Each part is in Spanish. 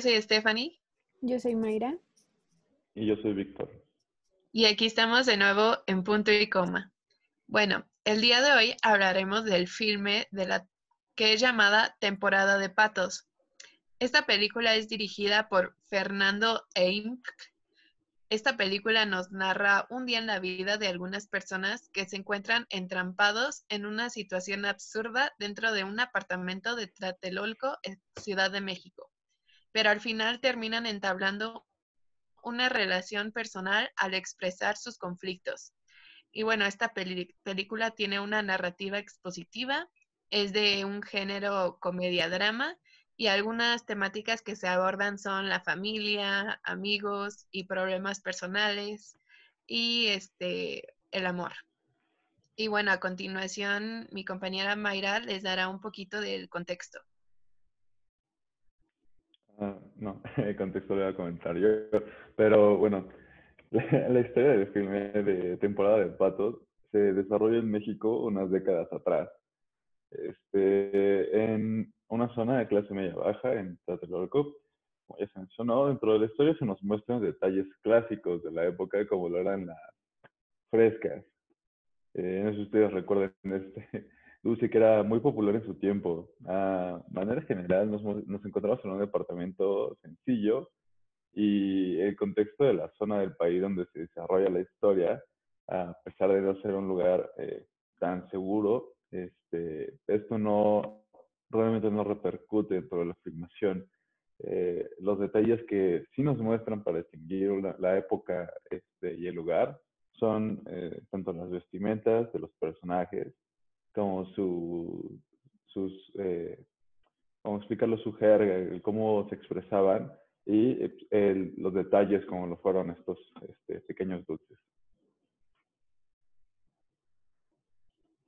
yo soy Stephanie. Yo soy Mayra. Y yo soy Víctor. Y aquí estamos de nuevo en punto y coma. Bueno, el día de hoy hablaremos del filme de la que es llamada Temporada de Patos. Esta película es dirigida por Fernando Eimk. Esta película nos narra un día en la vida de algunas personas que se encuentran entrampados en una situación absurda dentro de un apartamento de Tlatelolco, Ciudad de México. Pero al final terminan entablando una relación personal al expresar sus conflictos. Y bueno, esta película tiene una narrativa expositiva, es de un género comedia-drama y algunas temáticas que se abordan son la familia, amigos y problemas personales y este el amor. Y bueno, a continuación mi compañera Mayra les dará un poquito del contexto. Ah, no, el contexto le voy a comentar yo. Pero bueno, la, historia del filme de temporada de patos se desarrolla en México unas décadas atrás. Este, en una zona de clase media baja, en Tlatelolco, como ya se mencionó, dentro de la historia se nos muestran detalles clásicos de la época, como lo eran las frescas. Eh, no sé si ustedes recuerden este, dulce que era muy popular en su tiempo. A manera general, nos, nos encontramos en un departamento sencillo y el contexto de la zona del país donde se desarrolla la historia, a pesar de no ser un lugar eh, tan seguro, este, esto no realmente no repercute dentro de la filmación. Eh, los detalles que sí nos muestran para distinguir la, época este, y el lugar son eh, tanto las vestimentas de los personajes, como su, sus, eh, cómo explicarlo, su jerga, cómo se expresaban y los detalles como lo fueron estos este, pequeños dulces.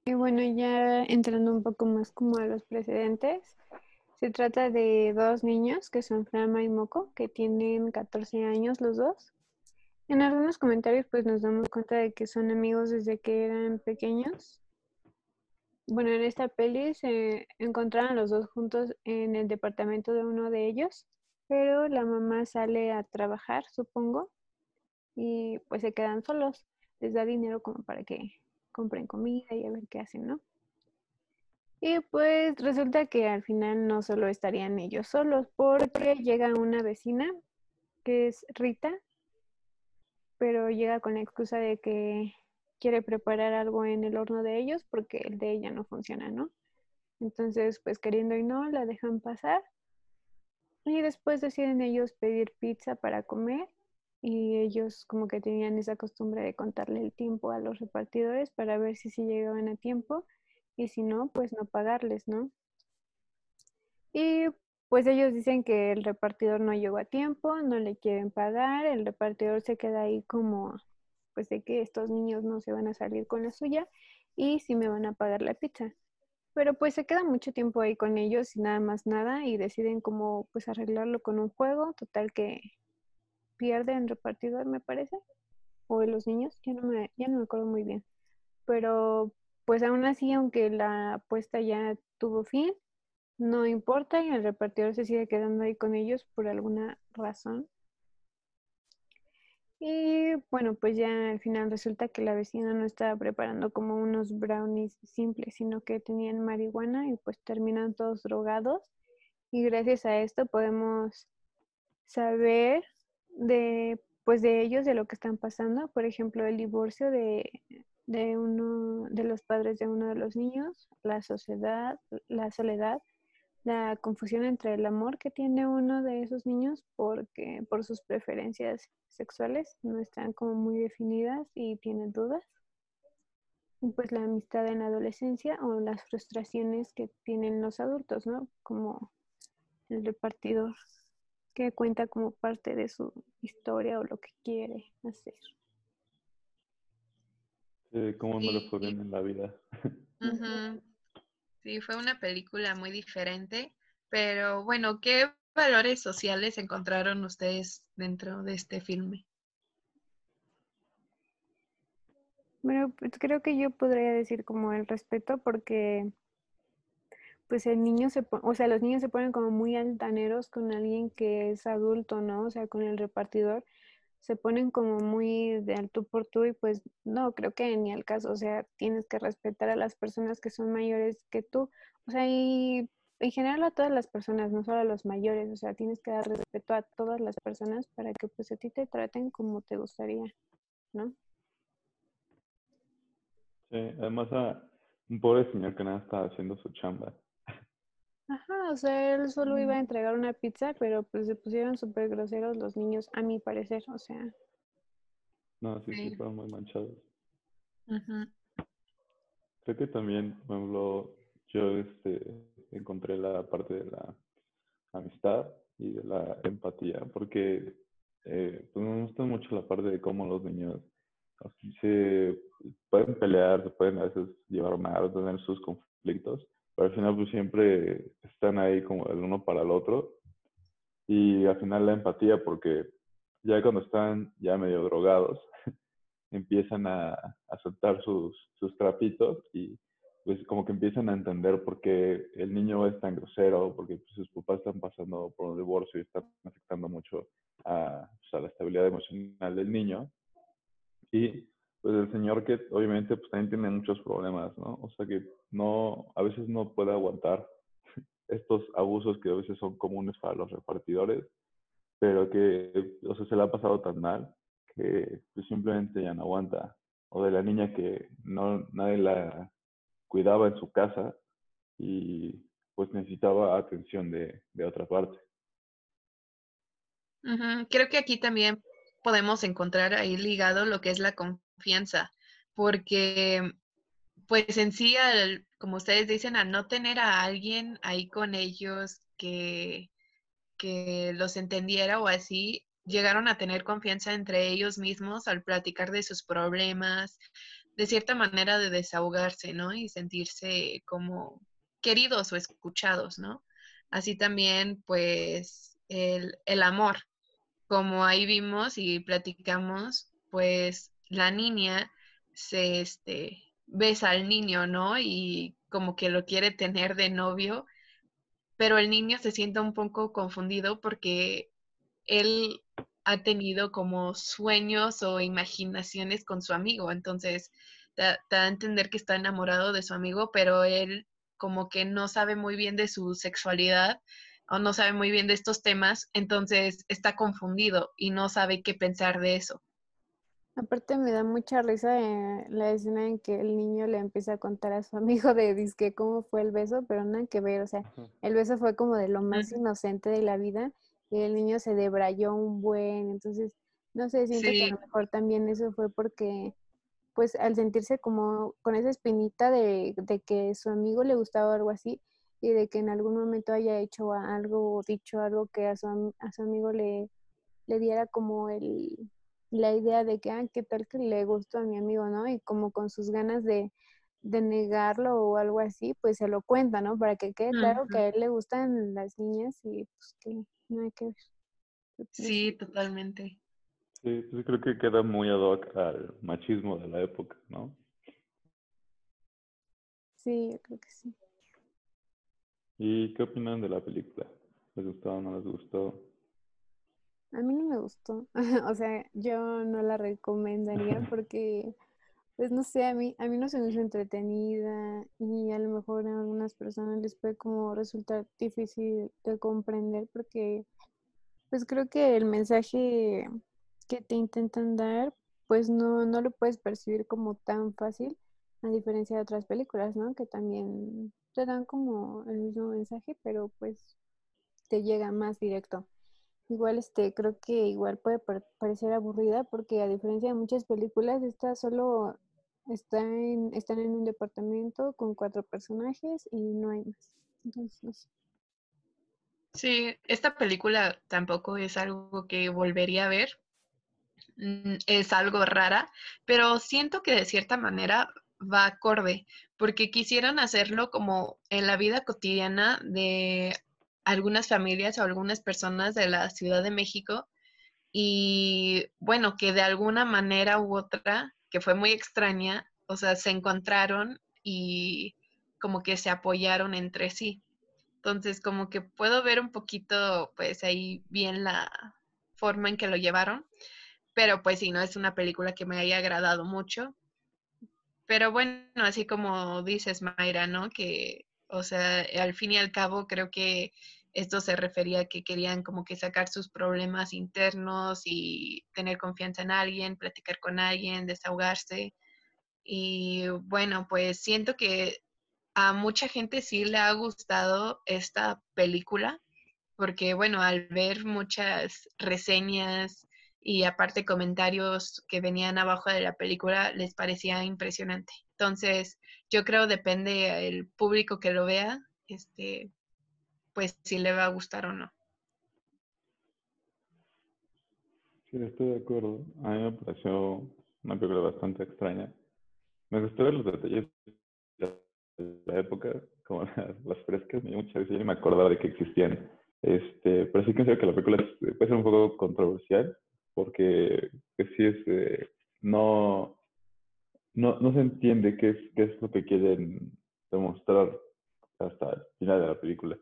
Y bueno, ya entrando un poco más como a los precedentes, se trata de dos niños que son Flama y Moco, que tienen 14 años los dos. En algunos comentarios pues nos damos cuenta de que son amigos desde que eran pequeños bueno, en esta peli se encontraron los dos juntos en el departamento de uno de ellos, pero la mamá sale a trabajar, supongo, y pues se quedan solos. Les da dinero como para que compren comida y a ver qué hacen, ¿no? Y pues resulta que al final no solo estarían ellos solos, porque llega una vecina que es Rita, pero llega con la excusa de que quiere preparar algo en el horno de ellos porque el de ella no funciona, ¿no? Entonces, pues queriendo y no, la dejan pasar. Y después deciden ellos pedir pizza para comer y ellos como que tenían esa costumbre de contarle el tiempo a los repartidores para ver si sí llegaban a tiempo y si no, pues no pagarles, ¿no? Y pues ellos dicen que el repartidor no llegó a tiempo, no le quieren pagar, el repartidor se queda ahí como pues de que estos niños no se van a salir con la suya y sí me van a pagar la pizza. Pero pues se queda mucho tiempo ahí con ellos y nada más nada y deciden como pues arreglarlo con un juego, total que pierden repartidor me parece, o los niños, ya no me, ya no me acuerdo muy bien. Pero pues aún así, aunque la apuesta ya tuvo fin, no importa y el repartidor se sigue quedando ahí con ellos por alguna razón. Y bueno, pues ya al final resulta que la vecina no estaba preparando como unos brownies simples, sino que tenían marihuana y pues terminan todos drogados. Y gracias a esto podemos saber de pues de ellos, de lo que están pasando. Por ejemplo, el divorcio de, de uno de los padres de uno de los niños, la sociedad, la soledad la confusión entre el amor que tiene uno de esos niños porque por sus preferencias sexuales no están como muy definidas y tienen dudas. Y pues la amistad en la adolescencia o las frustraciones que tienen los adultos, ¿no? Como el repartidor que cuenta como parte de su historia o lo que quiere hacer. Sí, cómo me lo fue en la vida. Sí, fue una película muy diferente, pero bueno, ¿qué valores sociales encontraron ustedes dentro de este filme? Bueno, pues creo que yo podría decir como el respeto porque pues el niño se, o sea, los niños se ponen como muy altaneros con alguien que es adulto, ¿no? O sea, con el repartidor se ponen como muy de al tú por tú y pues no, creo que ni al caso, o sea, tienes que respetar a las personas que son mayores que tú, o sea, y en general a todas las personas, no solo a los mayores, o sea, tienes que dar respeto a todas las personas para que pues a ti te traten como te gustaría, ¿no? Sí, además a un pobre señor que nada estaba haciendo su chamba. Ajá, o sea, él solo iba a entregar una pizza, pero pues se pusieron súper groseros los niños, a mi parecer, o sea. No, sí, sí, fueron muy manchados. Creo que también, por ejemplo, yo este, encontré la parte de la amistad y de la empatía, porque eh, pues me gusta mucho la parte de cómo los niños se pueden pelear, se pueden a veces llevar mal, tener sus conflictos, pero al final pues siempre están ahí como el uno para el otro. Y al final la empatía, porque ya cuando están ya medio drogados, empiezan a, aceptar sus, sus trapitos y pues como que empiezan a entender por qué el niño es tan grosero, porque pues, sus papás están pasando por un divorcio y están afectando mucho a, pues, a la estabilidad emocional del niño. Y pues el señor que obviamente pues también tiene muchos problemas, ¿no? O sea que no, a veces no puede aguantar estos abusos que a veces son comunes para los repartidores, pero que, o sea, se le ha pasado tan mal que pues, simplemente ya no aguanta. O de la niña que no, nadie la cuidaba en su casa y pues necesitaba atención de, de otra parte. Creo que aquí también podemos encontrar ahí ligado lo que es la confianza, porque pues en sí, como ustedes dicen, al no tener a alguien ahí con ellos que, que los entendiera o así, llegaron a tener confianza entre ellos mismos al platicar de sus problemas, de cierta manera de desahogarse, ¿no? Y sentirse como queridos o escuchados, ¿no? Así también, pues, el, el amor, como ahí vimos y platicamos, pues la niña se este, besa al niño, ¿no? Y como que lo quiere tener de novio, pero el niño se siente un poco confundido porque él ha tenido como sueños o imaginaciones con su amigo, entonces te, da a entender que está enamorado de su amigo, pero él como que no sabe muy bien de su sexualidad o no sabe muy bien de estos temas, entonces está confundido y no sabe qué pensar de eso. Aparte me da mucha risa eh, la escena en que el niño le empieza a contar a su amigo de disque cómo fue el beso, pero nada que ver, o sea, el beso fue como de lo más inocente de la vida y el niño se debrayó un buen, entonces, no sé, siento que a lo mejor también eso fue porque, pues al sentirse como con esa espinita de, de que su amigo le gustaba algo así, y de que en algún momento haya hecho algo o dicho algo que a su, a su amigo le, le diera como el, la idea de que, ah, qué tal que le gustó a mi amigo, ¿no? Y como con sus ganas de, de negarlo o algo así, pues se lo cuenta, ¿no? Para que quede claro que a él le gustan las niñas y pues que no hay que ver. Sí, totalmente. Sí, pues creo que queda muy ad hoc al machismo de la época, ¿no? Sí, yo creo que sí. ¿Y qué opinan de la película? ¿Les gustó o no les gustó? A mí no me gustó. o sea, yo no la recomendaría porque, pues no sé, a mí, a mí no se me hizo entretenida y a lo mejor a algunas personas les puede como resultar difícil de comprender porque, pues creo que el mensaje que te intentan dar, pues no, no lo puedes percibir como tan fácil, a diferencia de otras películas, ¿no? Que también te dan como el mismo mensaje, pero pues te llega más directo. Igual este, creo que igual puede parecer aburrida porque a diferencia de muchas películas, esta solo está en, están en un departamento con cuatro personajes y no hay más. Entonces. Sí, esta película tampoco es algo que volvería a ver. Mm, es algo rara, pero siento que de cierta manera va acorde, porque quisieron hacerlo como en la vida cotidiana de algunas familias o algunas personas de la Ciudad de México y bueno, que de alguna manera u otra, que fue muy extraña, o sea, se encontraron y como que se apoyaron entre sí. Entonces, como que puedo ver un poquito, pues ahí bien la forma en que lo llevaron, pero pues sí, no es una película que me haya agradado mucho. Pero bueno, así como dices, Mayra, ¿no? Que, o sea, al fin y al cabo creo que esto se refería a que querían como que sacar sus problemas internos y tener confianza en alguien, platicar con alguien, desahogarse. Y bueno, pues siento que a mucha gente sí le ha gustado esta película, porque bueno, al ver muchas reseñas y aparte comentarios que venían abajo de la película, les parecía impresionante. Entonces, yo creo depende el público que lo vea, este, pues si le va a gustar o no. Sí, estoy de acuerdo. A mí me pareció una película bastante extraña. Me gustó ver los detalles de la época, como las, frescas, me dio risa, yo ni me acordaba de que existían. Este, pero sí considero que la película puede ser un poco controversial, porque sí es, eh, no, no, no se entiende qué es, qué es lo que quieren demostrar hasta el final de la película.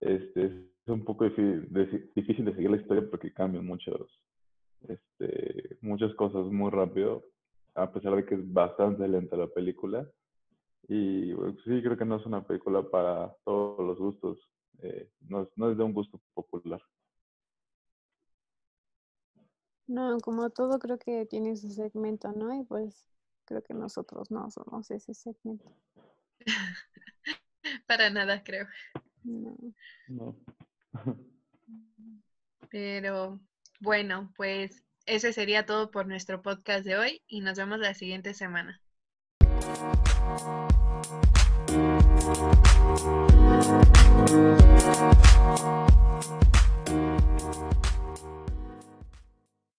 Este, es un poco difícil de, difícil de seguir la historia porque cambian muchos, este, muchas cosas muy rápido, a pesar de que es bastante lenta la película. Y sí, creo que no es una película para todos los gustos, eh, no, no es de un gusto popular. No, como todo creo que tiene su segmento, ¿no? Y pues Creo que nosotros no somos ese segmento. Para nada, creo. No. Mm. Pero bueno, pues ese sería todo por nuestro podcast de hoy y nos vemos la siguiente semana.